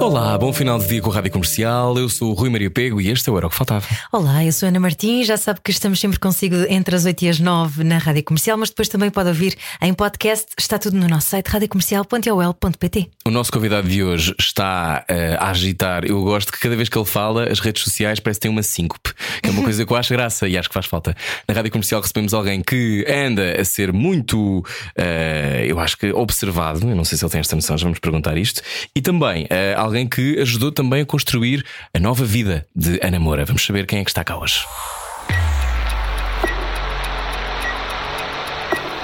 Olá, bom final de dia com a Rádio Comercial. Eu sou o Rui Maria Pego e este é o Era o que Faltava. Olá, eu sou Ana Martins. Já sabe que estamos sempre consigo entre as 8 e as 9 na Rádio Comercial, mas depois também pode ouvir em podcast. Está tudo no nosso site radiocomercial.ol.pt. O nosso convidado de hoje está uh, a agitar. Eu gosto que cada vez que ele fala, as redes sociais parece que têm uma síncope, que é uma coisa que eu acho graça e acho que faz falta. Na Rádio Comercial recebemos alguém que anda a ser muito, uh, eu acho que observado. Eu não sei se ele tem esta noção, já vamos perguntar isto. E também uh, alguém que ajudou também a construir a nova vida de Ana Moura. Vamos saber quem é que está cá hoje.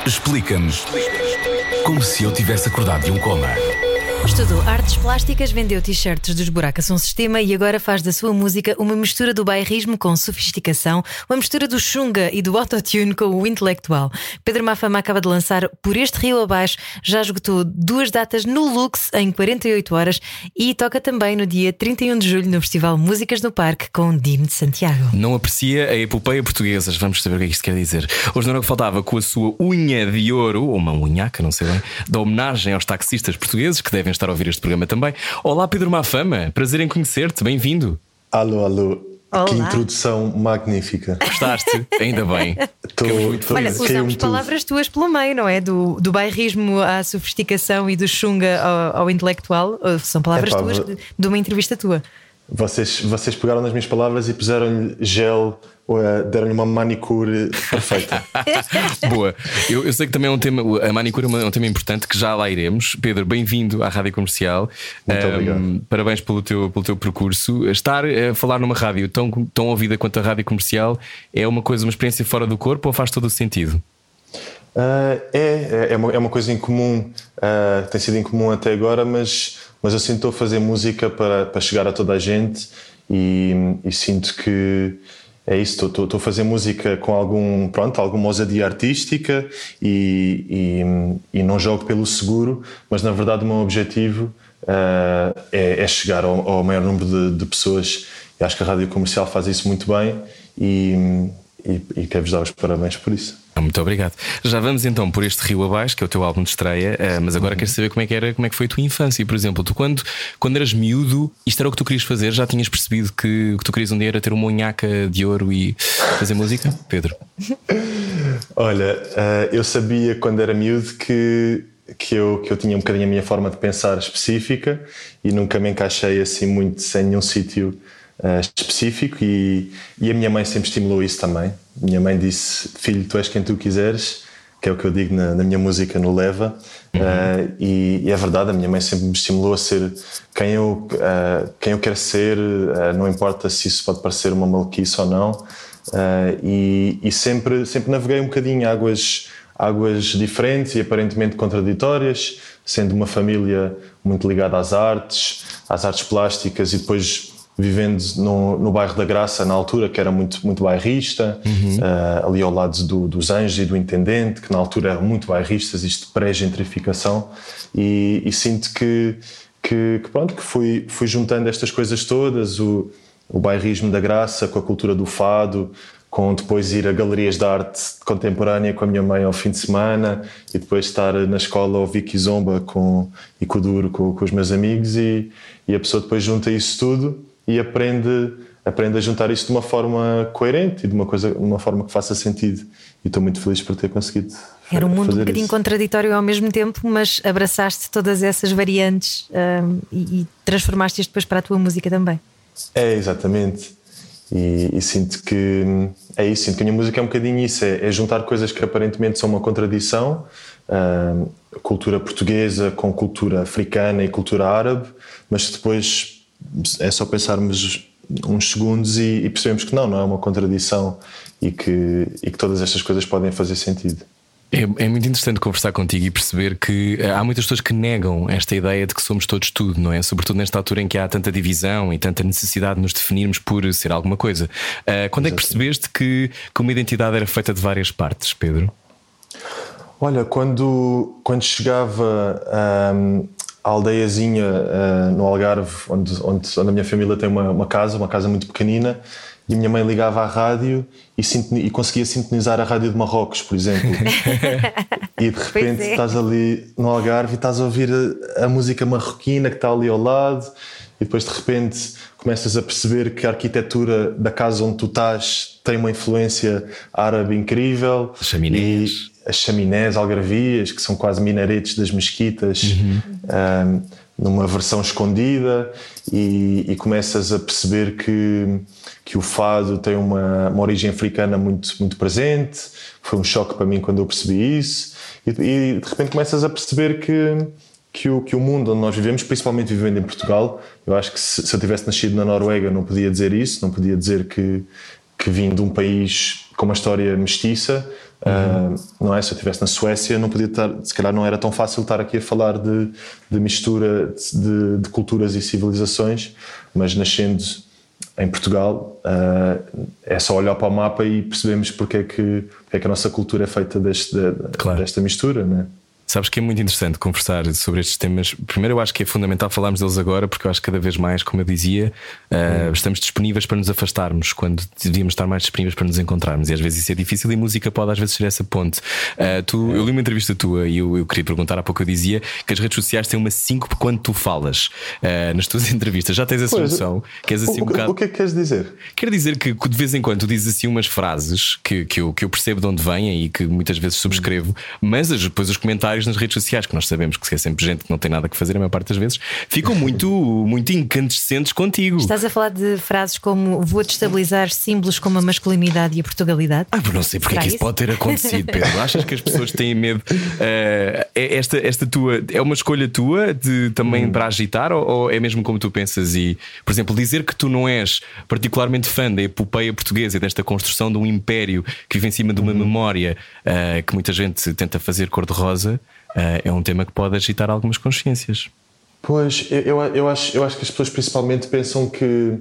Explica-nos como se eu tivesse acordado de um coma. Estudou artes plásticas, vendeu t-shirts dos Buracas um Sistema e agora faz da sua música uma mistura do bairrismo com sofisticação, uma mistura do chunga e do autotune com o intelectual. Pedro Mafama acaba de lançar Por Este Rio Abaixo, já esgotou duas datas no Lux em 48 horas e toca também no dia 31 de julho no Festival Músicas no Parque com Dino de Santiago. Não aprecia a epopeia portuguesa, vamos saber o que é isto quer dizer. Hoje não era o que faltava com a sua unha de ouro, ou uma unhaca, não sei bem, da homenagem aos taxistas portugueses que devem estar a ouvir este programa também. Olá, Pedro Mafama, prazer em conhecer-te, bem-vindo. Alô, alô. Olá. Que introdução magnífica. Gostaste? Ainda bem. Tô- muito Olha, usamos tudo. palavras tuas pelo meio, não é? Do, do bairrismo à sofisticação e do chunga ao, ao intelectual. São palavras Epá, tuas de, de uma entrevista tua. Vocês, vocês pegaram nas minhas palavras e puseram-lhe gel, deram-lhe uma manicure perfeita. Boa. Eu, eu sei que também é um tema, a manicure é é um tema importante que já lá iremos. Pedro, bem-vindo à Rádio Comercial. Muito Ahm, obrigado. Parabéns pelo teu, pelo teu percurso. Estar a falar numa rádio tão, tão ouvida quanto a Rádio Comercial é uma coisa, uma experiência fora do corpo ou faz todo o sentido? Ah, é, é, é uma, é uma coisa incomum, ah, tem sido incomum até agora, mas, mas eu sinto fazer música para, para chegar a toda a gente e, e sinto que é isso, estou, a fazer música com algum, pronto, alguma ousadia artística e, e, e não jogo pelo seguro, mas na verdade o meu objetivo ah, é, é chegar ao, ao maior número de, de pessoas e acho que a rádio comercial faz isso muito bem e, e, e quero-vos dar os parabéns por isso. Muito obrigado. Já vamos então por este Rio Abaixo, que é o teu álbum de estreia, ah, mas agora quero saber como é que era, como é que foi a tua infância. Por exemplo, tu quando, quando eras miúdo, isto era o que tu querias fazer? Já tinhas percebido que o que tu querias um dia era ter uma unhaca de ouro e fazer música? Pedro? Olha, eh, eu sabia quando era miúdo que, que, eu, que eu tinha um bocadinho a minha forma de pensar específica e nunca me encaixei assim muito sem nenhum sítio eh, específico e, e a minha mãe sempre estimulou isso também. Minha mãe disse, filho, tu és quem tu quiseres, que é o que eu digo na, na minha música no Leva. Eh, e, e é verdade, a minha mãe sempre me estimulou a ser quem eu, eh, quem eu quero ser, não importa se isso pode parecer uma maluquice ou não. Uh, e, e sempre, sempre naveguei um bocadinho águas, águas diferentes e aparentemente contraditórias, sendo uma família muito ligada às artes, às artes plásticas e depois vivendo no, no bairro da Graça na altura, que era muito, muito bairrista, uh, ali ao lado do, dos Anjos e do Intendente, que na altura eram muito bairristas, isto pré-gentrificação, e, e sinto que, que, que pronto, que fui, fui juntando estas coisas todas, o, o bairrismo da graça, com a cultura do fado, com depois ir a galerias de arte contemporânea com a minha mãe ao fim de semana e depois estar na escola ao Vicky Zomba com, e com o Duro, com, com os meus amigos e, e a pessoa depois junta isso tudo e aprende, aprende a juntar isso de uma forma coerente e de uma, coisa, de uma forma que faça sentido e estou muito feliz por ter conseguido Era um mundo um bocadinho isso. contraditório ao mesmo tempo, mas abraçaste todas essas variantes hum, e, e transformaste-as depois para a tua música também. É, exatamente. E, e sinto que é isso, sinto que a minha música é um bocadinho isso, é, é juntar coisas que aparentemente são uma contradição, ah, cultura portuguesa com cultura africana e cultura árabe, mas depois é só pensarmos uns segundos e, e percebemos que não, não é uma contradição e que, e que todas estas coisas podem fazer sentido. É, é muito interessante conversar contigo e perceber que eh, há muitas pessoas que negam esta ideia de que somos todos tudo, não é? Sobretudo nesta altura em que há tanta divisão e tanta necessidade de nos definirmos por ser alguma coisa. Ah, quando é que percebeste que, que uma identidade era feita de várias partes, Pedro? Olha, quando, quando chegava um, aldeiazinha uh, no Algarve, onde, onde, onde, a minha família tem uma, uma, casa, uma casa muito pequenina, e a minha mãe ligava à rádio e, e conseguia sintonizar a rádio de Marrocos, por exemplo. e de repente é. estás ali no Algarve e estás a ouvir a, a música marroquina que está ali ao lado, e depois de repente começas a perceber que a arquitetura da casa onde tu estás tem uma influência árabe incrível. Chaminés. E as chaminés algarvias, que são quase minaretes das mesquitas, uhum. um, numa versão escondida, e, e, começas a perceber que, que o fado tem uma, uma origem africana muito, muito presente. Foi um choque para mim quando eu percebi isso, e, e de repente começas a perceber que que o, que o mundo onde nós vivemos, principalmente vivendo em Portugal, eu acho que se, se eu tivesse nascido na Noruega não podia dizer isso, não podia dizer que, que vim de um país com uma história mestiça, uhum. uh, não é? Se eu estivesse na Suécia não podia estar, se calhar não era tão fácil estar aqui a falar de, de mistura de, de culturas e civilizações, mas nascendo em Portugal uh, é só olhar para o mapa e percebemos porque é que, porque é que a nossa cultura é feita deste, de, claro. desta mistura, né? Sabes que é muito interessante conversar sobre estes temas. Primeiro, eu acho que é fundamental falarmos deles agora, porque eu acho que cada vez mais, como eu dizia, uh, estamos disponíveis para nos afastarmos quando devíamos estar mais disponíveis para nos encontrarmos. E às vezes isso é difícil e música pode às vezes ser essa ponte. Uh, tu, eu li uma entrevista tua e eu, eu, queria perguntar há pouco. Eu dizia que as redes sociais têm uma síncope quando tu falas uh, nas tuas entrevistas. Já tens essa pois, noção? Queres assim o, um bocado... o que é que queres dizer? Quero dizer que de vez em quando tu dizes assim umas frases que, que, eu, que eu percebo de onde vêm e que muitas vezes subscrevo, mas depois os comentários nas redes sociais, que nós sabemos que é sempre gente que não tem nada que fazer a maior parte das vezes, ficam muito, muito incandescentes contigo. Estás a falar de frases como vou destabilizar símbolos como a masculinidade e a portugalidade? Ah, não sei porque é que isso pode ter acontecido, Pedro. Achas que as pessoas têm medo? Uh, esta, esta tua é uma escolha tua de também hum. para agitar ou, ou, é mesmo como tu pensas? E, por exemplo, dizer que tu não és particularmente fã da epopeia portuguesa e desta construção de um império que vive em cima de uma hum. memória uh, que muita gente tenta fazer cor-de-rosa. Eh, é um tema que pode agitar algumas consciências. Pois, eu, eu, acho, eu acho que as pessoas principalmente pensam que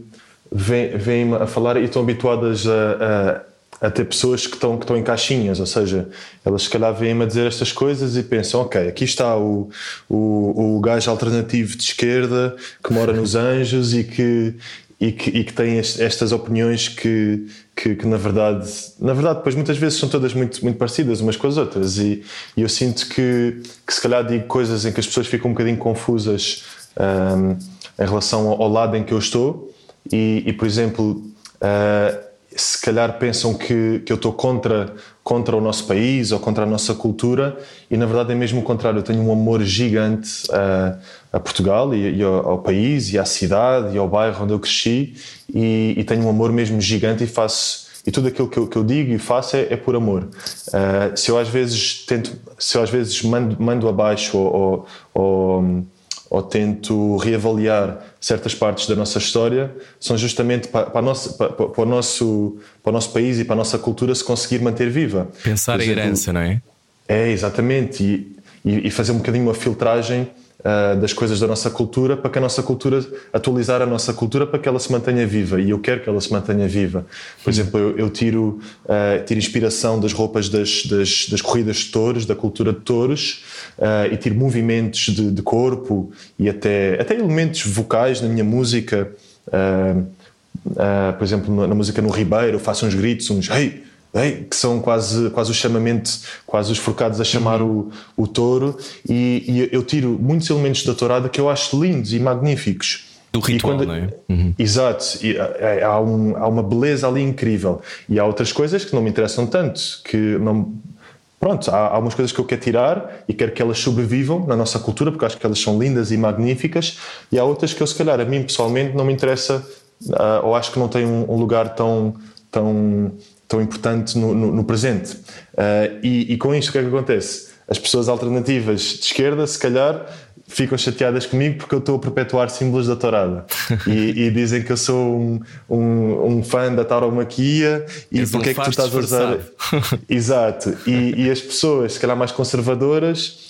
vêm, a falar e estão habituadas a, a, a, ter pessoas que estão, que estão em caixinhas, ou seja, elas se calhar vêm-me a dizer estas coisas e pensam, ok, aqui está o, o, o gajo alternativo de esquerda que mora nos Anjos e que, e que, e que tem estas opiniões que, que, que, na verdade, na verdade, depois muitas vezes são todas muito, muito parecidas umas com as outras. E, e eu sinto que, que se calhar digo coisas em que as pessoas ficam um bocadinho confusas um, em relação ao, ao, lado em que eu estou. E, e por exemplo, uh, se calhar pensam que, que eu estou contra, contra o nosso país ou contra a nossa cultura, e na verdade é mesmo o contrário. Eu tenho um amor gigante a, a Portugal e, e ao, ao, país, e à cidade, e ao bairro onde eu cresci, e, e, tenho um amor mesmo gigante e faço. E tudo aquilo que eu, que eu digo e faço é, é por amor. Uh, se eu às vezes tento, se eu às vezes mando, mando abaixo ou, ou, ou ou tento reavaliar certas partes da nossa história são justamente para, para, nossa, para, para, o nosso, para o nosso país e para a nossa cultura se conseguir manter viva. Pensar exemplo, a herança, não é? É, exatamente. E, e, e fazer um bocadinho uma filtragem uh, das coisas da nossa cultura para que a nossa cultura, atualizar a nossa cultura para que ela se mantenha viva e eu quero que ela se mantenha viva. Por exemplo, eu, eu tiro, uh, tiro inspiração das roupas das, das, das, corridas de touros, da cultura de touros uh, e tiro movimentos de, de, corpo e até, até elementos vocais na minha música. por exemplo, na, na música no Ribeiro, faço uns gritos, uns hey, que são quase, quase o chamamento, quase os forcados a chamar uhum. o, o touro, e, e, eu tiro muitos elementos da tourada que eu acho lindos e magníficos. Do ritual, quando, não é? Uhum. Exato, e, é, há, um, há uma beleza ali incrível. E há outras coisas que não me interessam tanto, que não. Pronto, há, há algumas coisas que eu quero tirar e quero que elas sobrevivam na nossa cultura, porque acho que elas são lindas e magníficas, e há outras que eu, se calhar, a mim pessoalmente não me interessa, uh, ou acho que não tem um, um lugar tão, tão tão importante no, no, no presente. Uh, e, e, com isto, o que é que acontece? As pessoas alternativas de esquerda, se calhar, ficam chateadas comigo porque eu estou a perpetuar símbolos da tourada e, e, dizem que eu sou um, um, um fã da tauromaquia e És porque um é que tu estás a usar. Exato. E, e as pessoas, se calhar mais conservadoras,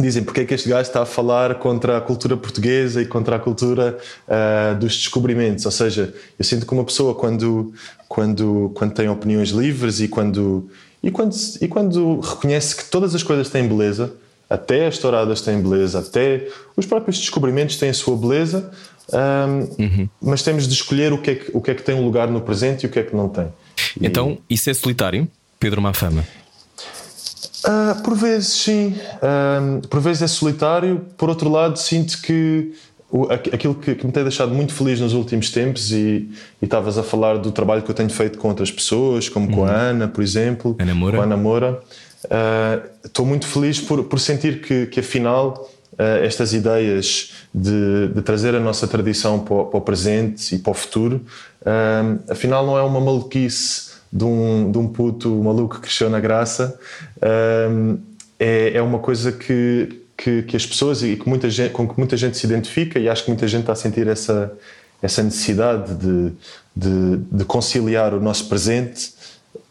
dizem porque é que este gajo está a falar contra a cultura portuguesa e contra a cultura uh, dos descobrimentos. Ou seja, eu sinto que uma pessoa, quando, quando, quando tem opiniões livres e quando, E quando, e quando reconhece que todas as coisas têm beleza, até as touradas têm beleza, até os próprios descobrimentos têm a sua beleza, um, uhum. mas temos de escolher o que, é que, o que é que tem um lugar no presente e o que é que não tem. Então, e... isso é solitário, Pedro Mafama? Uh, por vezes, sim. Uh, por vezes é solitário. Por outro lado, sinto que o, aquilo que, que, me tem deixado muito feliz nos últimos tempos, e estavas a falar do trabalho que eu tenho feito com outras pessoas, como uhum. com a uhum. Ana, por exemplo, Ana Moura. com a Ana Moura. Estou uh, muito feliz por, por sentir que, que afinal, estas ideias de, de, trazer a nossa tradição para o, para o presente e para o futuro, afinal, não é uma maluquice de um, de um puto maluco que cresceu na graça. É, é uma coisa que, que, que, as pessoas e que muita gente, com que muita gente se identifica, e acho que muita gente está a sentir essa, essa necessidade de, de, de conciliar o nosso presente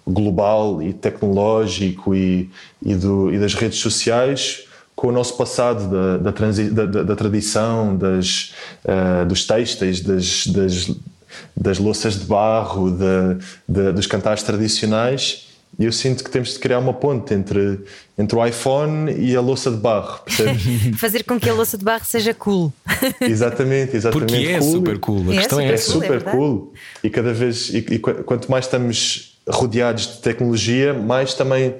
global e tecnológico e, e, do, e, das redes sociais com o nosso passado da, da, transi, da, da, tradição, das, uh, dos têxteis, das, das, das louças de barro, dos cantares tradicionais. E eu sinto que temos de criar uma ponte entre, entre o iPhone e a louça de barro. Fazer com que a louça de barro seja cool. exatamente, exatamente. Porque é cool. super cool. A é questão é, é, é super cool. E cada vez, e, e quanto mais estamos rodeados de tecnologia, mais também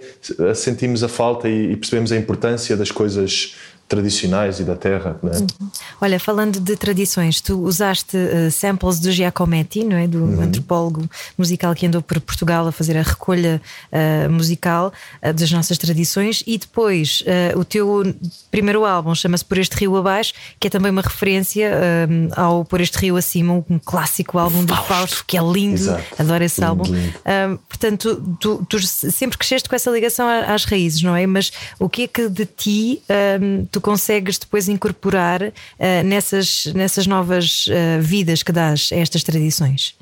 sentimos a falta e percebemos a importância das coisas tradicionais e da terra. Né? Uhum. Olha, falando de tradições, tu usaste uh, samples do Giacometti, não é? Do uhum. antropólogo musical que andou por Portugal a fazer a recolha uh, musical uh, das nossas tradições e depois o teu primeiro álbum chama-se Por Este Rio Abaixo, que é também uma referência ao Por Este Rio Acima, um clássico álbum Fausto. do Fausto, que é lindo, Exato. adoro esse lindo, álbum. Lindo. portanto, tu, tu, sempre cresceste com essa ligação às raízes, não é? Mas o que é que de ti tu consegues depois incorporar uh, nessas, nessas novas uh, vidas que dás a estas tradições?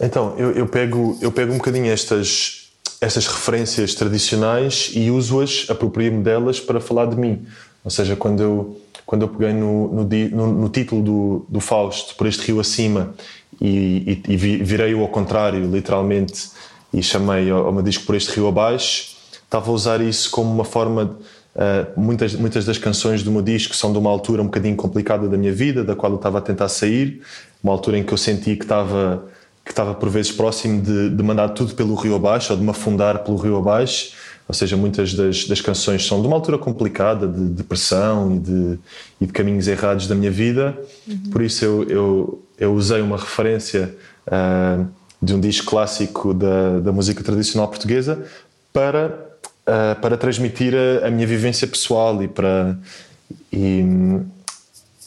Então, eu, eu, pego, eu pego um bocadinho estas, estas referências tradicionais e uso-as, aproprio-me delas para falar de mim. Ou seja, quando eu, quando eu peguei no, no, no, no título do, do Fausto, por este rio acima, e, e, e virei-o ao contrário, literalmente, e chamei ao, ao meu disco por este rio abaixo, estava a usar isso como uma forma de Uh, muitas, muitas das canções do meu disco são de uma altura um bocadinho complicada da minha vida, da qual eu estava a tentar sair, uma altura em que eu senti que estava, que estava por vezes próximo de, de mandar tudo pelo rio abaixo ou de me afundar pelo rio abaixo. Ou seja, muitas das, das canções são de uma altura complicada, de depressão e de, e de caminhos errados da minha vida. Uhum. Por isso eu, eu, eu usei uma referência uh, de um disco clássico da, da música tradicional portuguesa para uh, para transmitir a, a, minha vivência pessoal e para. E,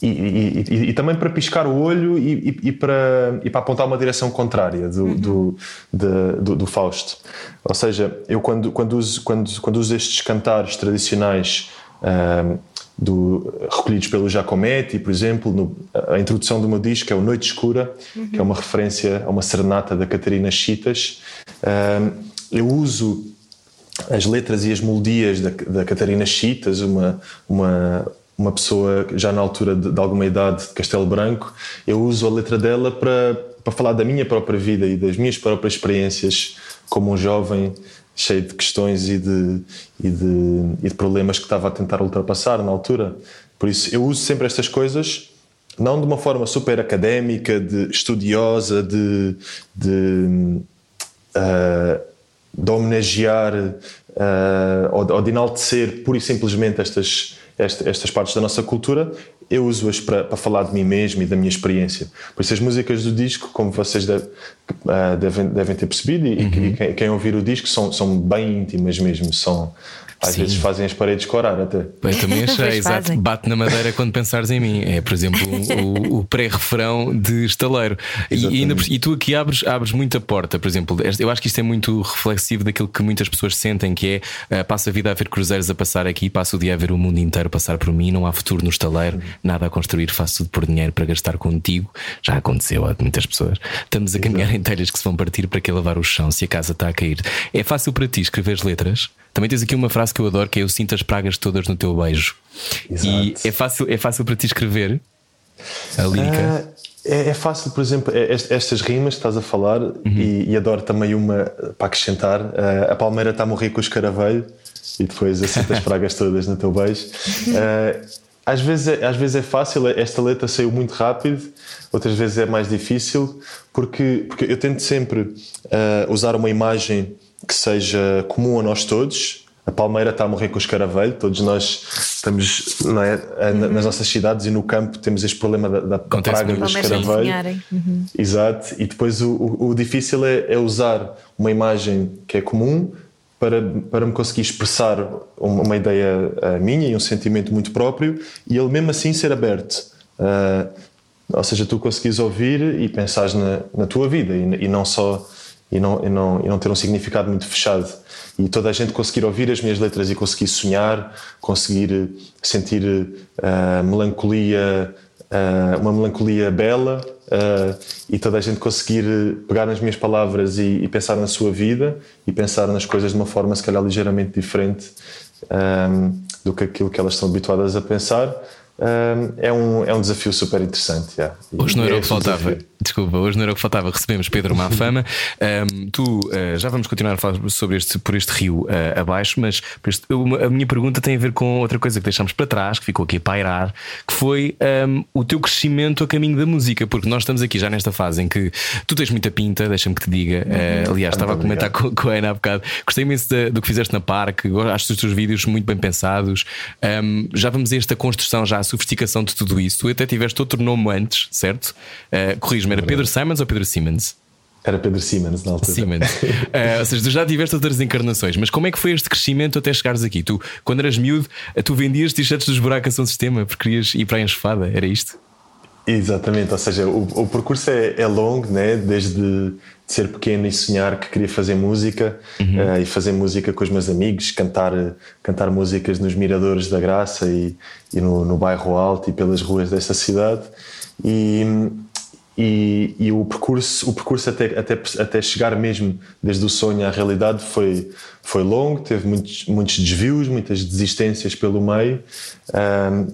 e, e, e, também para piscar o olho e, para, e para apontar uma direção contrária do, uhum. do, de, do, do, Fausto. Ou seja, eu quando, quando, uso, quando, quando uso estes cantares tradicionais uh, do, recolhidos pelo Giacometti, por exemplo, no, a introdução do meu disco é o Noite Escura, uhum. que é uma referência a uma serenata da Catarina Chitas. Uh, eu uso as letras e as melodias da, da Catarina Chitas, uma, uma, uma pessoa já na altura de, de, alguma idade de Castelo Branco, eu uso a letra dela para, para falar da minha própria vida e das minhas próprias experiências como um jovem cheio de questões e de, e de, e de problemas que estava a tentar ultrapassar na altura. Por isso, eu uso sempre estas coisas não de uma forma super académica, de estudiosa, de, de uh, de homenagear uh, ou, ou, de enaltecer pura e simplesmente estas, estas, estas partes da nossa cultura, eu uso-as para, para, falar de mim mesmo e da minha experiência. Por isso, as músicas do disco, como vocês deve, uh, devem, devem ter percebido, e, uhum. e quem, quem, ouvir o disco, são, são bem íntimas mesmo. São, às Sim. vezes fazem as paredes corar até. Eu também achei, exato. Bate na madeira quando pensares em mim. É, por exemplo, o, o pré-refrão de estaleiro. E, e, e, tu aqui abres, abres muita porta, por exemplo. Eu acho que isto é muito reflexivo daquilo que muitas pessoas sentem, que é uh, passa a vida a ver cruzeiros a passar aqui, passo o dia a ver o mundo inteiro passar por mim, não há futuro no estaleiro, nada a construir, faço tudo por dinheiro para gastar contigo. Já aconteceu a muitas pessoas. Estamos a caminhar em telhas que se vão partir para que lavar o chão se a casa está a cair. É fácil para ti escrever letras? Também tens aqui uma frase que eu adoro que é eu sinto as pragas todas no teu beijo. Exato. E é fácil, é fácil para ti escrever a lírica? É, é fácil, por exemplo, é, est- estas rimas que estás a falar, e, e adoro também uma para acrescentar: uh, a palmeira está a morrer com o escaravelho, e depois assenta as pragas todas no teu beijo. Uh, às, vezes é, às vezes é fácil, esta letra saiu muito rápido, outras vezes é mais difícil, porque, porque eu tento sempre uh, usar uma imagem que seja comum a nós todos. A palmeira está a morrer com o escaravelho, todos nós estamos não é, na- nas nossas cidades e no campo temos este problema da, da- praga do escaravelho. Uhum. Exato, e depois o, o, o difícil é, é usar uma imagem que é comum para, para me conseguir expressar uma, uma ideia ah, minha e um sentimento muito próprio e ele mesmo assim ser aberto. Ah, ou seja, tu conseguires ouvir e pensares na, na tua vida e, e não só e não, e, não, e não ter um significado muito fechado. E toda a gente conseguir ouvir as minhas letras e conseguir sonhar, conseguir eh, sentir ah, melancolia, ah, uma melancolia bela ah, e toda a gente conseguir pegar nas minhas palavras e, e pensar na sua vida e pensar nas coisas de uma forma se calhar ligeiramente diferente ah, do que aquilo que elas estão habituadas a pensar. ah, é, um, é um desafio super interessante. yeah. Hoje não era é o que faltava. desafio. Desculpa, hoje não era o que faltava. Recebemos Pedro Mafama. Um, tu uh, já vamos continuar a falar sobre este, por este rio uh, abaixo, mas este- uma- a minha pergunta tem a ver com outra coisa que deixámos para trás, que ficou aqui a pairar, que foi um, o teu crescimento a caminho da música, porque nós estamos aqui já nesta fase em que tu tens muita pinta, deixa-me que te diga. Uh, aliás, estava a comentar com, com a Ana há bocado. Gostei imenso da- do que fizeste na parque, acho os teus vídeos muito bem pensados. Um, já vamos a esta construção, já a sofisticação de tudo isso. Tu até tiveste outro nome antes, certo? Uh, Corrijo-me, era Pedro Simons ou Pedro Simmons? Era Pedro Siemens na altura. Simmons. Uh, ou seja, tu já tiveste outras encarnações, mas como é que foi este crescimento até chegares aqui? Tu, quando eras miúdo, uh, tu vendias t-shirts dos buracos São Sistema porque querias ir para a enxofada, era isto? Exatamente, ou seja, o, o percurso é, é longo, né? desde de ser pequeno e sonhar que queria fazer música eh, e fazer música com os meus amigos, cantar, cantar músicas nos miradores da Graça e, e no, no bairro Alto e pelas ruas desta cidade. E, e, e o percurso, o percurso até, até, até chegar mesmo desde o sonho à realidade foi, foi longo, teve muitos, muitos desvios, muitas desistências pelo meio.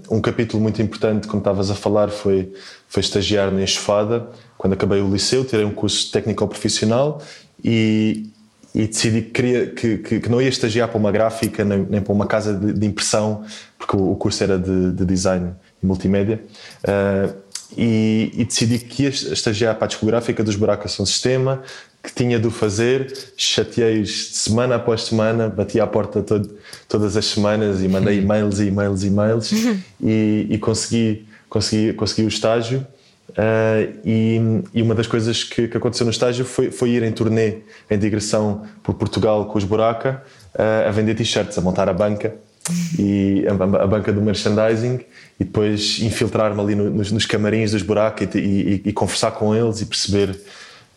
Um, capítulo muito importante, como estavas a falar, foi, foi estagiar na Enxofada. Quando acabei o liceu, tirei um curso técnico-profissional e, e decidi que, queria, que, que, que não ia estagiar para uma gráfica nem, nem para uma casa de, de impressão, porque o, o curso era de, de design e multimédia. Uh, e, e decidi que ia estagiar para a discográfica dos Buracos São Sistema, que tinha de o fazer. Chateei-os semana após semana, bati à porta todo, todas as semanas e mandei e-mails e e-mails e e-mails e, e consegui, consegui, consegui o estágio. Uh, e, e, uma das coisas que, que, aconteceu no estágio foi, foi ir em turnê em digressão por Portugal com os Buraca uh, a vender t-shirts, a montar a banca e a, a, banca do merchandising e depois infiltrar-me ali no, nos, nos, camarins dos Buraca e, e, e, conversar com eles e perceber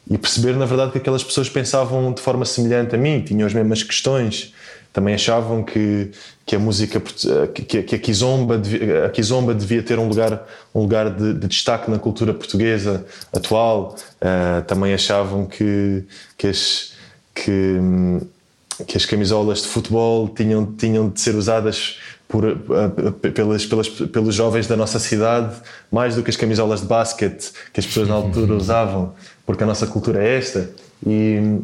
e perceber na verdade que aquelas pessoas pensavam de forma semelhante a mim, tinham as mesmas questões. Também achavam que, que a música que, que a, Kizomba devia, a Kizomba devia ter um lugar um lugar de, de destaque na cultura portuguesa atual. Uh, também achavam que que as, que, que as camisolas de futebol tinham tinham de ser usadas por, uh, pelas, pelas, pelos jovens da nossa cidade mais do que as camisolas de basquete que as pessoas na altura usavam porque a nossa cultura é esta. E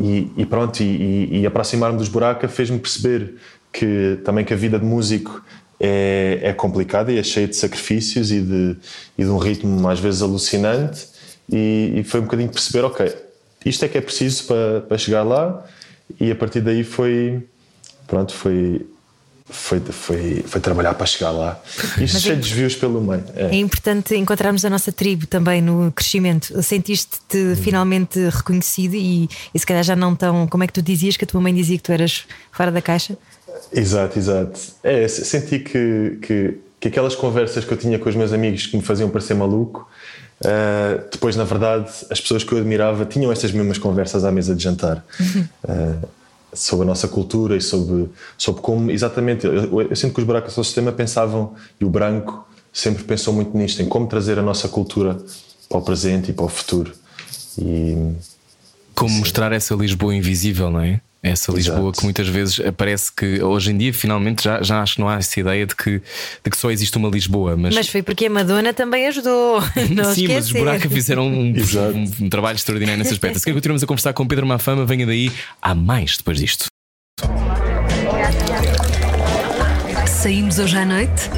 e, e pronto, e, e aproximar-me dos Buraca fez-me perceber que também que a vida de músico é, é complicada e é cheia de sacrifícios e de, e de um ritmo às vezes alucinante. E, e, foi um bocadinho perceber, ok, isto é que é preciso para, para chegar lá e a partir daí foi, pronto, foi, foi, foi, foi trabalhar para chegar lá. Isto cheio de desvios pelo meio. É. é. importante encontrarmos a nossa tribo também no crescimento. Sentiste-te hum. finalmente reconhecido e, e se calhar já não tão. Como é que tu dizias que a tua mãe dizia que tu eras fora da caixa? Exato, exato. É, senti que, que, que aquelas conversas que eu tinha com os meus amigos que me faziam parecer maluco. Uh, depois, na verdade, as pessoas que eu admirava tinham estas mesmas conversas à mesa de jantar. Uh, sobre a nossa cultura e sobre, sobre como exatamente eu, eu sinto que os buracos do sistema pensavam e o branco sempre pensou muito nisto em como trazer a nossa cultura para o presente e para o futuro e como sim. mostrar essa Lisboa invisível não é Essa Lisboa Exato. que muitas vezes parece que hoje em dia finalmente já, já acho que não há essa ideia de que, de que só existe uma Lisboa, mas, Mas foi porque a Madonna também ajudou. Não Sim, mas os esquecer. Buraca fizeram um, um- um trabalho extraordinário nesse aspecto. Se quer continuamos a conversar com Pedro Mafama, venha daí. Há mais depois disto. Saímos hoje à noite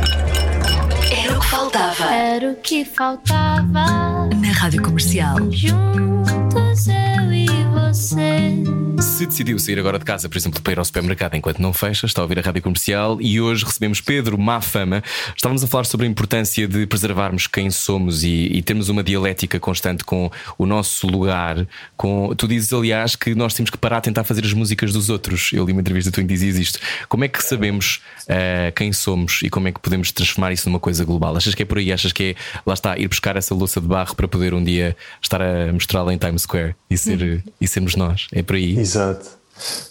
Era o que faltava. Era o que faltava. na Rádio Comercial. Juntos eu e você. Se decidiu sair agora de casa, por exemplo, para ir ao supermercado enquanto não fecha, está a ouvir a rádio comercial e hoje recebemos Pedro Mafama. Estávamos a falar sobre a importância de preservarmos quem somos e, e termos uma dialética constante com o nosso lugar. Com... Tu dizes, aliás, que nós temos que parar a tentar fazer as músicas dos outros. Eu li uma entrevista tua em que dizias isto. Como é que sabemos eh, quem somos e como é que podemos transformar isso numa coisa global? Achas que é por aí? Achas que é, lá está, ir buscar essa louça de barro para poder um dia estar a mostrá-la em Times Square e, ser, e sermos nós? É por aí? Exato.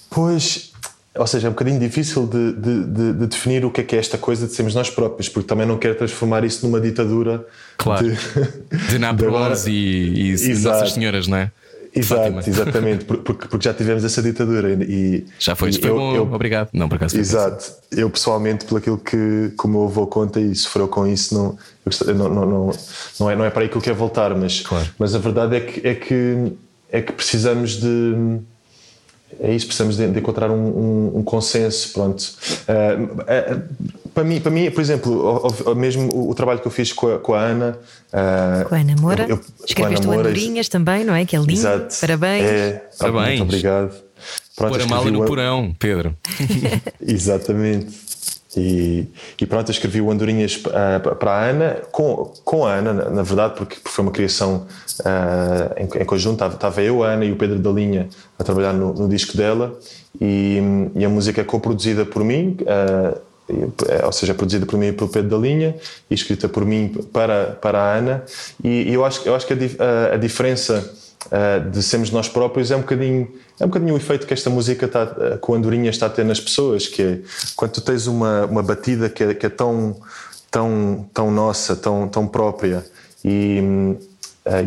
Pois, ou seja, é um bocadinho difícil de, de- de- de definir o que é que é esta coisa de sermos nós próprios, porque também não quero transformar isso numa ditadura. Claro. de- De e, e Exato. Nossas Senhoras, não é? Fátima. Exato, exatamente, por- porque, porque já tivemos essa ditadura e Já foi, e foi eu- bom, eu- obrigado. Não, por acaso Exato. Eu pessoalmente, pelo aquilo que, que o meu avô conta e sofreu com isso, não, eu não, não, não, não, é, não é para aí que eu quero voltar, mas, Claro. mas a verdade é que, é, que, é que precisamos de. É isso, precisamos de, de encontrar um, um- um consenso. Pronto. Ah, ah, para, mim, para mim, por exemplo, o, o- mesmo o, o trabalho que eu fiz com a, com a Ana. ah, Com a Ana Moura. eu- eu- Escreveste o Ana Moura, Andorinhas também, não é? Que é lindo. Exato. Parabéns. É, Parabéns. Muito obrigado. Pronto, Pôr a mala no porão, Pedro. Exatamente. E, e pronto, eu escrevi o Andorinhas ah, para a Ana, com, com a Ana, na, na verdade, porque foi uma criação ah, em, em conjunto. Estava, eu, a Ana e o Pedro da Linha a trabalhar no, no disco dela. E, e a música é co-produzida por mim, e- ou seja, é produzida por mim e pelo Pedro da Linha e escrita por mim para, para a Ana. E, e eu acho, eu acho que a- a diferença uh, de sermos nós próprios é um bocadinho é um bocadinho o efeito que esta música está, uh, com a Andorinha está a ter nas pessoas que é quando tu tens uma, uma batida que é, que é tão tão tão nossa tão tão própria e hum,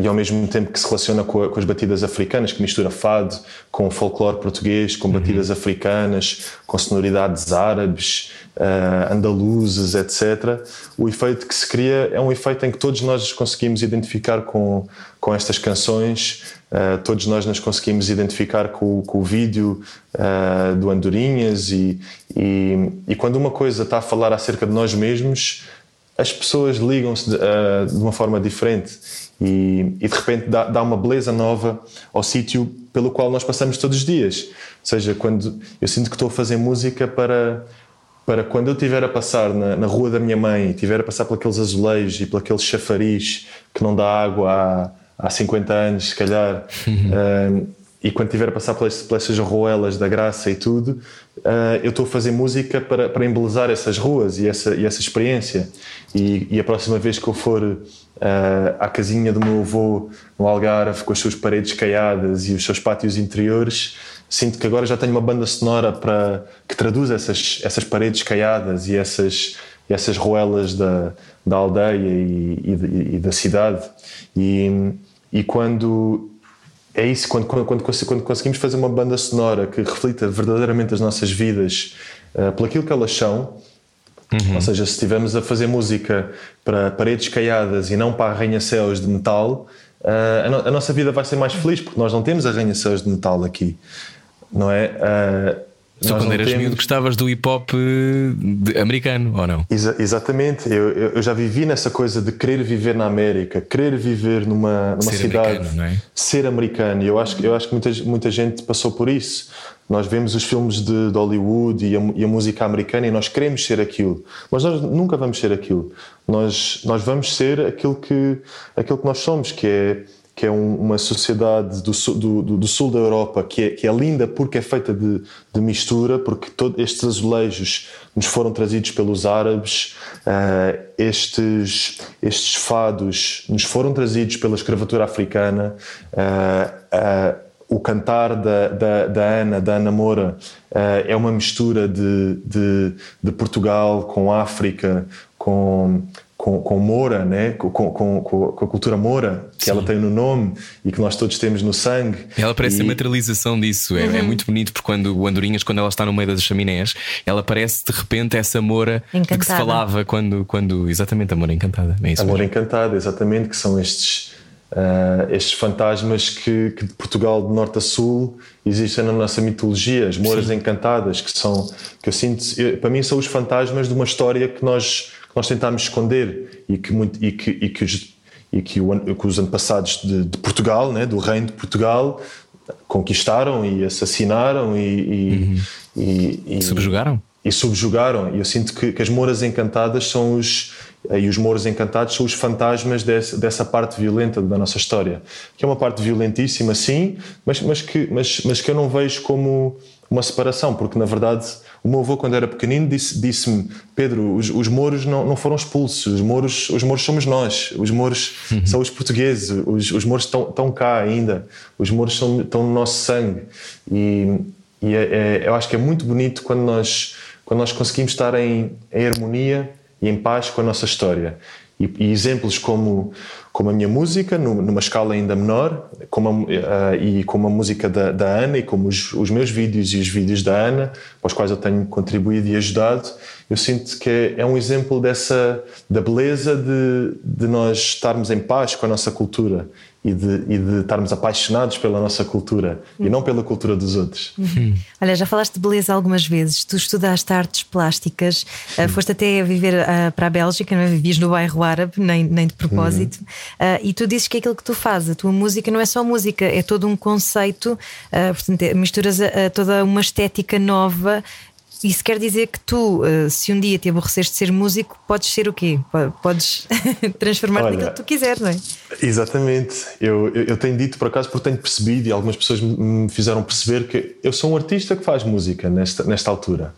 e ao mesmo tempo que se relaciona com, a- com as batidas africanas, que mistura fado com folclore português, com batidas africanas, com sonoridades árabes, uh, andaluzes, etc. O efeito que se cria é um efeito em que todos nós conseguimos identificar com, com estas canções, uh, todos nós nos conseguimos identificar com, o- com o vídeo uh, do Andorinhas e, e, e quando uma coisa está a falar acerca de nós mesmos, as pessoas ligam-se de, ah, de uma forma diferente e, e de repente dá, dá uma beleza nova ao sítio pelo qual nós passamos todos os dias. Ou seja, quando eu sinto que estou a fazer música para para quando eu estiver a passar na, na rua da minha mãe, estiver a passar por aqueles azulejos e por aqueles chafariz que não dá água há, há 50 anos, se calhar, ah, e quando estiver a passar pelas, pelas ruelas da graça e tudo, ah, eu estou a fazer música para, para embelezar essas ruas e essa, e essa experiência. E, e a próxima vez que eu for ah, à casinha do meu avô no Algarve, com as suas paredes caiadas e os seus pátios interiores, sinto que agora já tenho uma banda sonora para que traduz essas, essas paredes caiadas e essas, e essas ruelas da, da aldeia e, e- e da cidade. E, e quando é isso, quando, quando, quando, quando conseguimos fazer uma banda sonora que reflita verdadeiramente as nossas vidas uh, por aquilo que elas são, ou seja, se estivermos a fazer música para paredes caiadas e não para arranha-céus de metal, uh, a, no- a nossa vida vai ser mais feliz, porque nós não temos arranha-céus de metal aqui, não é? Uh, Só quando eras temos- miúdo gostavas do hip hop eh, americano, ou não? Exa- exatamente, eu, eu já vivi nessa coisa de querer viver na América, querer viver numa, numa Ser cidade, americano, é? ser americano. E eu acho, que- eu acho que muita, muita gente passou por isso. Nós vemos os filmes de, de Hollywood e a, e a música americana e nós queremos ser aquilo, mas nós nunca vamos ser aquilo. Nós, nós vamos ser aquilo que, aquilo que nós somos, que é que é um- uma sociedade do sul, do, do- sul da Europa que é, que é linda porque é feita de, de mistura, porque todos estes azulejos nos foram trazidos pelos árabes, ah, estes, estes fados nos foram trazidos pela escravatura africana, ah, ah, o cantar da, da, da Ana, da Ana Moura, é uma mistura de, de, de Portugal com África, com, com, com Moura, né? com, com, com, a cultura Moura, que Sim. ela tem no nome e que nós todos temos no sangue. Ela parece e... a materialização disso. É, é uhum. é, muito bonito porque quando o Andorinhas, quando ela está no meio das chaminés, ela parece de repente essa Moura encantada. de que se falava quando, quando. Exatamente, a Moura Encantada. É a Moura Encantada, exatamente, que são estes. Uh, estes fantasmas que, que, de Portugal de norte a sul existem na nossa mitologia, as Mouras Sim. Encantadas, que são, que eu sinto, eu, para mim são os fantasmas de uma história que nós nós tentámos esconder e que, muito, e que, e que, os, e que, o, que os antepassados de, de, Portugal, né, do reino de Portugal, conquistaram e assassinaram e, e, uhum. e, subjugaram. E subjugaram. E eu sinto que, que as Mouras Encantadas são os e os Mouros Encantados são os fantasmas desse, dessa parte violenta da nossa história, que é uma parte violentíssima, sim, mas, mas, que, mas, mas que eu não vejo como uma separação, porque na verdade o meu avô, quando era pequenino, disse-me: disse Pedro, os, os mouros não, não foram expulsos, os mouros, os mouros somos nós, os mouros uhum. são os portugueses, os, os mouros estão, estão cá ainda, os mouros são, estão no nosso sangue. E, e é, é, eu acho que é muito bonito quando nós, quando nós conseguimos estar em, em harmonia e em paz com a nossa história. E, e exemplos como, como a minha música, numa escala ainda menor, a, uh, e como a música da, da Ana e como os, os, meus vídeos e os vídeos da Ana, para os quais eu tenho contribuído e ajudado, eu sinto que é um exemplo dessa da beleza de, de nós estarmos em paz com a nossa cultura e de, e de estarmos apaixonados pela nossa cultura e não pela cultura dos outros. Uhum. Olha, já falaste de beleza algumas vezes. Tu estudaste artes plásticas, uh, foste até a viver uh, para a Bélgica, não é? vivias no bairro árabe, nem, nem de propósito. Uhum. Uh, e tu dizes que aquilo que tu fazes, a tua música não é só música, é todo um conceito, portanto, é, misturas a, a toda uma estética nova isso quer dizer que tu, eh, se um dia te aborreceste de ser músico, podes ser o quê? Podes transformar-te naquilo que tu quiseres, não é? Exatamente. Eu, eu, eu, tenho dito por acaso porque tenho percebido e algumas pessoas me fizeram perceber que eu sou um artista que faz música nesta, nesta altura.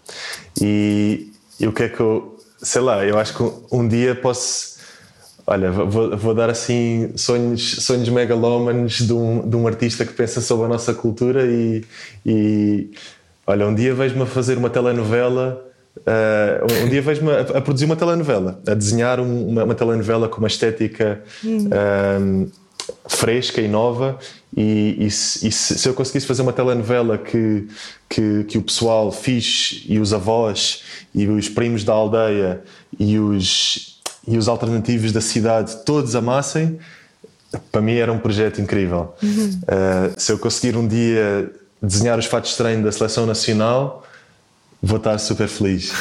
E, e o que é que eu. Sei lá, eu acho que um dia posso. Olha, vou, vou dar assim sonhos, sonhos megalómanos de um, de um artista que pensa sobre a nossa cultura e, e Olha, um dia vejo-me a fazer uma telenovela. Uh, um dia vejo-me a, a, produzir uma telenovela, a desenhar um, uma, uma, telenovela com uma estética um, fresca e nova. E, e, se, e se, se, eu conseguisse fazer uma telenovela que, que, que, o pessoal fixe e os avós e os primos da aldeia e os, e os alternativos da cidade todos amassem, para mim era um projeto incrível. Uhum. Uh, se eu conseguir um dia desenhar os fatos de treino da seleção nacional, vou estar super feliz.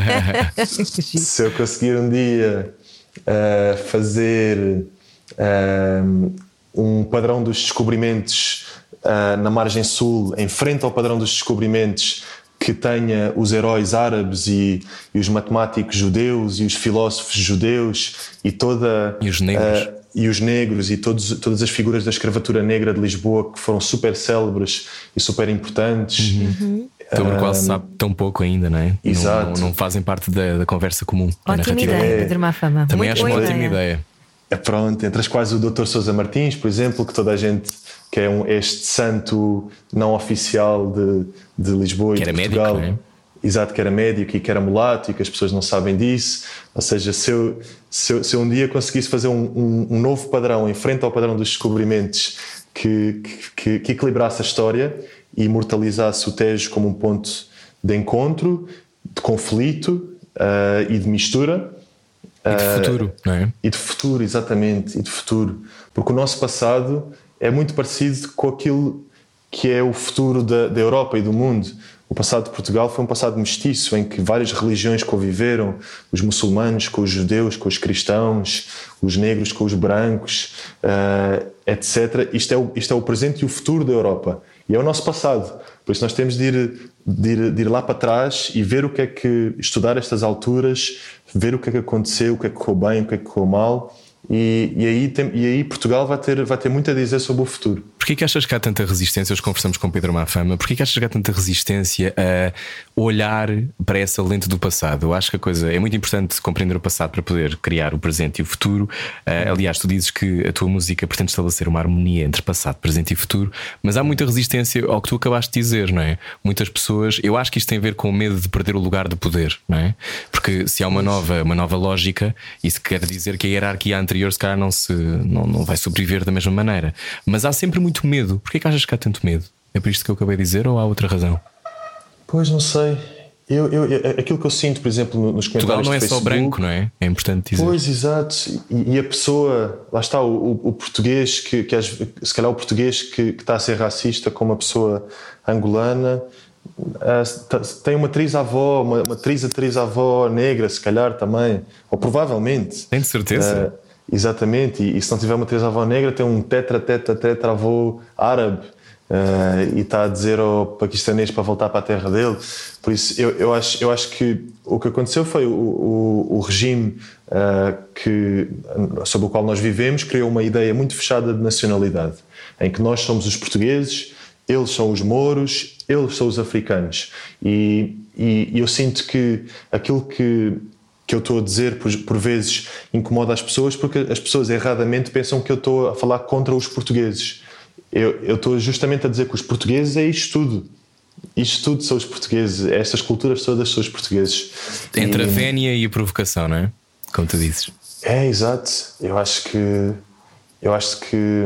Se eu conseguir um dia uh, fazer uh, um padrão dos descobrimentos uh, na margem sul, em frente ao padrão dos descobrimentos, que tenha os heróis árabes e, e os matemáticos judeus e os filósofos judeus e toda. E os negros e os negros e todos, todas as figuras da escravatura negra de Lisboa que foram super célebres e super importantes. Uhum. Sobre o qual se sabe tão pouco ainda, não é? Exato. Não, não, não fazem parte da, da, conversa comum. Ótima ideia, Pedro Mafama. Também Muito acho uma ótima ideia. É pronto, entre as quais o Dr. Sousa Martins, por exemplo, que toda a gente que é um, este santo não oficial de, de Lisboa que e de Portugal. Médico, não é? Exato que era médico e que era mulato e que as pessoas não sabem disso. Ou seja, se eu, se eu, se eu um dia conseguisse fazer um, um, um, novo padrão em frente ao padrão dos descobrimentos que, que, que equilibrasse a história e imortalizasse o Tejo como um ponto de encontro, de conflito uh, e de mistura. E de futuro, não é? E de futuro, exatamente, e de futuro. Porque o nosso passado é muito parecido com aquilo que é o futuro da, da Europa e do mundo. O passado de Portugal foi um passado mestiço em que várias religiões conviveram, os muçulmanos com os judeus, com os cristãos, os negros com os brancos, uh, etc. Isto é, o, isto é o presente e o futuro da Europa. E é o nosso passado. Por isso nós temos de ir, de ir, de ir lá para trás e ver o que é que. estudar estas alturas, ver o que é que aconteceu, o que é que correu bem, o que é que correu mal. E, e, aí, tem, e aí Portugal vai ter, vai ter muito a dizer sobre o futuro. Porquê que achas que há tanta resistência? Hoje conversamos com Pedro Mafama. Porquê que achas que há tanta resistência a olhar para essa lente do passado? Eu acho que a coisa é muito importante compreender o passado para poder criar o presente e o futuro. Uh, aliás, tu dizes que a tua música pretende estabelecer uma harmonia entre passado, presente e futuro, mas há muita resistência ao que tu acabaste de dizer, não é? Muitas pessoas, eu acho que isto tem a ver com o medo de perder o lugar de poder, não é? Porque se há uma nova, uma nova lógica, isso quer dizer que a hierarquia anterior se calhar não, se, não, não vai sobreviver da mesma maneira. Mas há sempre muito medo. Porquê que achas que há tanto medo? É por isto que eu acabei de dizer ou há outra razão? Pois não sei. Eu, eu, aquilo que eu sinto, por exemplo, nos comentários. Portugal não é Facebook, só branco, não é? É importante dizer. Pois, exato. E, e a pessoa, lá está, o, o, o português, que, que, se calhar o português que, que, está a ser racista com uma pessoa angolana, uh, tem uma atriz-avó, uma, uma atriz-atriz-avó negra, se calhar também, ou provavelmente. Tem de certeza. Uh, Exatamente, e, e, se não tiver uma avó negra, tem um tetra, tetra, tetra avô árabe uh, e está a dizer ao paquistanês para voltar para a terra dele. Por isso, eu, eu, acho, eu acho que o que aconteceu foi o, o, o regime uh, que, sobre o qual nós vivemos criou uma ideia muito fechada de nacionalidade, em que nós somos os portugueses, eles são os mouros, eles são os africanos. E, e, e eu sinto que aquilo que que eu estou a dizer por, por, vezes incomoda as pessoas porque as pessoas erradamente pensam que eu estou a falar contra os portugueses. Eu, eu estou justamente a dizer que os portugueses é isto tudo. Isto tudo são os portugueses, estas culturas todas são os portugueses. Entre e, a vénia e a provocação, não é? Como tu dizes. É, exato. Eu acho que. Eu acho que.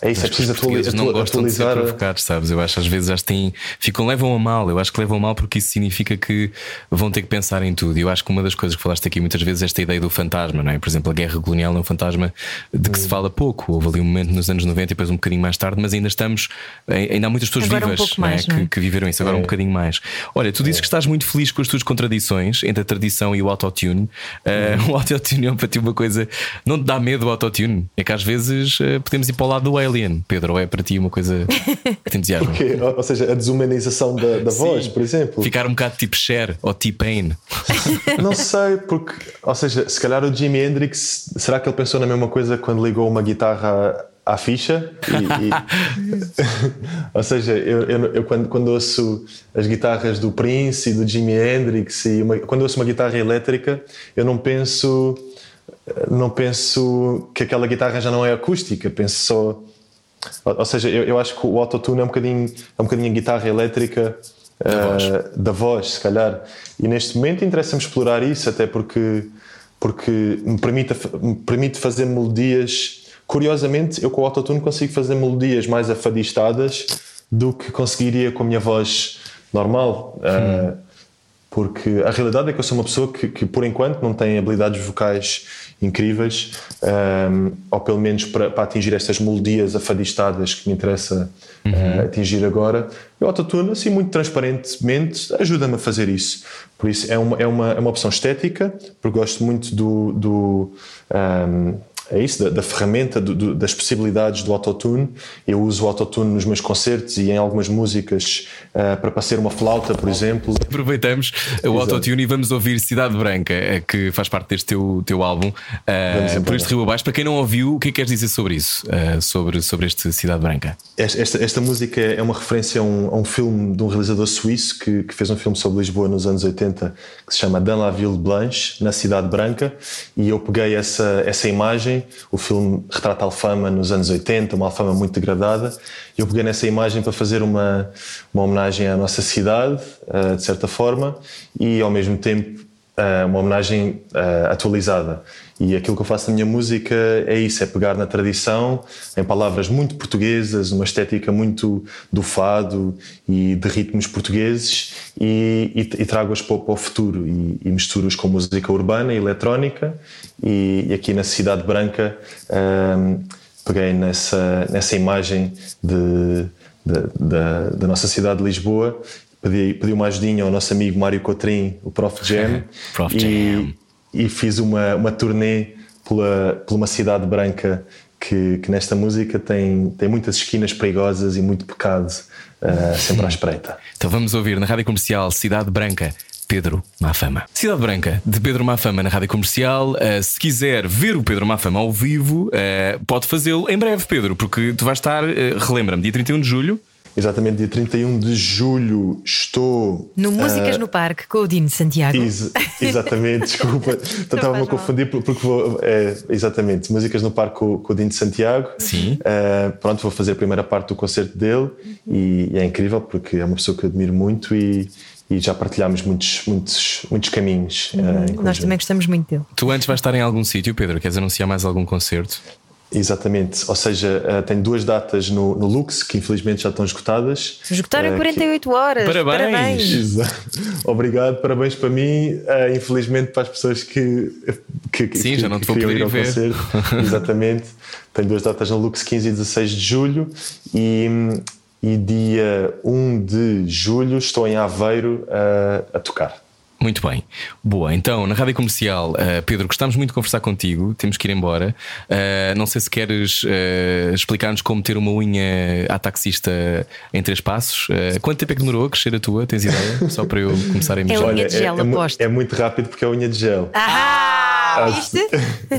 É isso, é preciso atualizar. não gostam de ser provocados, sabes? Eu acho às vezes já têm, ficam, levam a mal. Eu acho que levam a mal porque isso significa que vão ter que pensar em tudo. E eu acho que uma das coisas que falaste aqui muitas vezes é esta ideia do fantasma, não é? Por exemplo, a guerra colonial é um fantasma de que hum. se fala pouco. Houve ali um momento nos anos 90 e depois um bocadinho mais tarde, mas ainda estamos, ainda há muitas pessoas Agora vivas um mais, não é? Que, que, viveram isso. Agora é. um bocadinho mais. Olha, tu dizes é. que estás muito feliz com as tuas contradições entre a tradição e o autotune. Uh, o autotune é para ti uma coisa. Não te dá medo o autotune? É que às vezes uh, podemos ir para o lado do alien, Pedro, ou é para ti uma coisa que te entusiasma? Porque, ou seja, a desumanização da, da voz, por exemplo. Ficar um bocado tipo Cher ou T-Pain. Não sei, porque, ou seja, se calhar o Jimi Hendrix, será que ele pensou na mesma coisa quando ligou uma guitarra à ficha? E, e... ou seja, eu, eu, eu, quando, quando ouço as guitarras do Prince e do Jimi Hendrix, e uma, quando ouço uma guitarra elétrica, eu não penso não penso que aquela guitarra já não é acústica, penso só ou, seja, eu, eu, acho que o autotune é um bocadinho, é um bocadinho a guitarra elétrica da, uh, voz. da voz, se calhar. E neste momento interessa-me explorar isso, até porque, porque me, permite, me permite fazer melodias. Curiosamente, eu com o autotune consigo fazer melodias mais afadistadas do que conseguiria com a minha voz normal. Hum. Uh, porque a realidade é que eu sou uma pessoa que, que por enquanto não tem habilidades vocais incríveis, um, ou pelo menos para, para, atingir estas melodias afadistadas que me interessa uhum. uh, atingir agora. E o autotune, assim, muito transparentemente, ajuda-me a fazer isso. Por isso, é uma, é uma, é uma opção estética, porque gosto muito do. do um, é isso, da, da ferramenta, do, do, das possibilidades do autotune. Eu uso o autotune nos meus concertos e em algumas músicas uh, para passar uma flauta, por exemplo. Aproveitamos o autotune e vamos ouvir Cidade Branca, eh, que faz parte deste teu, teu álbum, uh, por este Rio Abaixo. Para quem não ouviu, o que é que queres dizer sobre isso, uh, sobre, sobre este Cidade Branca? Esta, esta, esta música é uma referência a um, a um, filme de um realizador suíço que, que fez um filme sobre Lisboa nos anos 80 que se chama Dans la Ville Blanche, na Cidade Branca, e eu peguei essa, essa imagem o filme retrata a Alfama nos anos 80, uma Alfama muito degradada. E eu peguei nessa imagem para fazer uma, uma homenagem à nossa cidade, uh, de certa forma, e ao mesmo tempo uma homenagem uh, atualizada. E aquilo que eu faço na minha música é isso: é pegar na tradição, em palavras muito portuguesas, uma estética muito do fado e de ritmos portugueses, e, e, e trago-as para, para, o futuro e, e misturo-os com música urbana e eletrónica. E, aqui na Cidade Branca um, peguei nessa, nessa imagem de, de, da, da nossa cidade de Lisboa pedi, pedi uma ajudinha ao nosso amigo Mário Cotrim, o Prof Jam, Prof. Jam e fiz uma, uma turnê pela, por uma cidade branca que, que, nesta música tem, tem muitas esquinas perigosas e muito pecado uh, sempre à espreita. Então vamos ouvir na rádio comercial Cidade Branca, Pedro Mafama. Cidade Branca, de Pedro Mafama na rádio comercial. Uh, se quiser ver o Pedro Mafama ao vivo, uh, pode fazê-lo em breve, Pedro, porque tu vais estar, relembra-me, dia 31 de julho. Exatamente, dia 31 de julho estou. No Músicas no Parque com o Dino Santiago. Ex exatamente, desculpa. Então estava a confundir porque vou. É, exatamente, Músicas no Parque com, com o Dino Santiago. Sim. pronto, vou fazer a primeira parte do concerto dele e, e é incrível porque é uma pessoa que eu admiro muito e e já partilhámos muitos, muitos, muitos caminhos. Uhum, uh, nós também gostamos muito dele. Tu antes vais estar em algum sítio, Pedro? Queres anunciar mais algum concerto? Exatamente, ou seja, uh, tenho duas datas no, no, Lux que infelizmente já estão esgotadas. Esgotaram em uh, 48 que... horas. Parabéns! parabéns. Exato. Obrigado, parabéns para mim. Uh, infelizmente para as pessoas que, que, Sim, que, já não te vou poder ir ver. Concerto. Exatamente. tenho duas datas no Lux 15 e 16 de julho e e dia 1 de julho estou em Aveiro a, a tocar. Muito bem. Boa, então na rádio comercial, uh, Pedro, gostamos muito de conversar contigo, temos que ir embora. Uh, não sei se queres uh, explicar-nos como ter uma unha à taxista em três passos. quanto tempo é que demorou a crescer a tua? Tens ideia? Só para eu começar a imaginar. É unha de gel, é, aposto. É, é, muito rápido porque é unha de gel. Ah!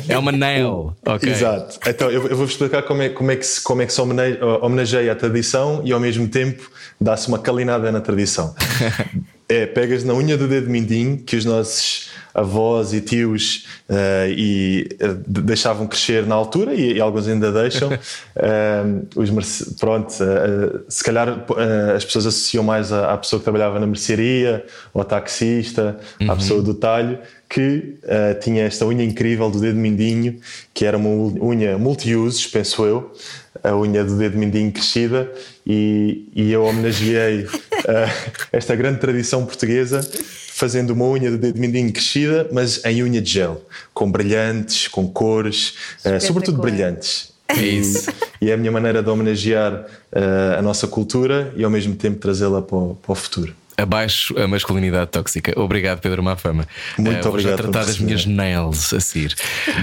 É uma nail. Okay. Exato. Então eu, eu vou-vos explicar como é, como, é que se, como é que se homenageia a tradição e ao mesmo tempo dá-se uma calinada na tradição. É, pegas na unha do dedo mindinho que os nossos avós e tios uh, e, uh, deixavam crescer na altura e, e alguns ainda deixam. uh, os pronto, se calhar as pessoas associam mais à, à, pessoa que trabalhava na mercearia, ao taxista, uhum. à pessoa do talho, que tinha esta unha incrível do dedo mindinho, que era uma unha multi-usos, penso eu, a unha do dedo mindinho crescida, e, e eu homenageei esta grande tradição portuguesa fazendo uma unha de dedo mindinho crescida, mas em unha de gel, com brilhantes, com cores, uh, sobretudo brilhantes. É isso. E, é a minha maneira de homenagear uh, a nossa cultura e ao mesmo tempo trazê-la para, para o futuro abaixo a masculinidade tóxica. Obrigado, Pedro Mafama. Muito uh, obrigado. Vou tratar das minhas nails a seguir.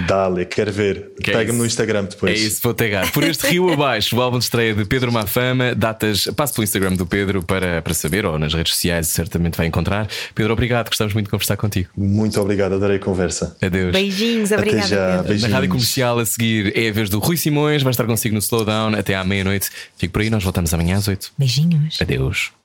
Dale, quero ver. É Pega-me no Instagram depois. É isso, vou pegar. Por este rio abaixo, o álbum de estreia de Pedro Mafama. Datas, passo pelo Instagram do Pedro para, para saber, ou nas redes sociais certamente vai encontrar. Pedro, obrigado, gostamos muito de conversar contigo. Muito obrigado, adorei a conversa. Adeus. Beijinhos, obrigado. Na rádio comercial a seguir é a vez do Rui Simões, vai estar consigo no Slowdown até à meia-noite. Fico por aí, nós voltamos amanhã às oito. Beijinhos. Adeus.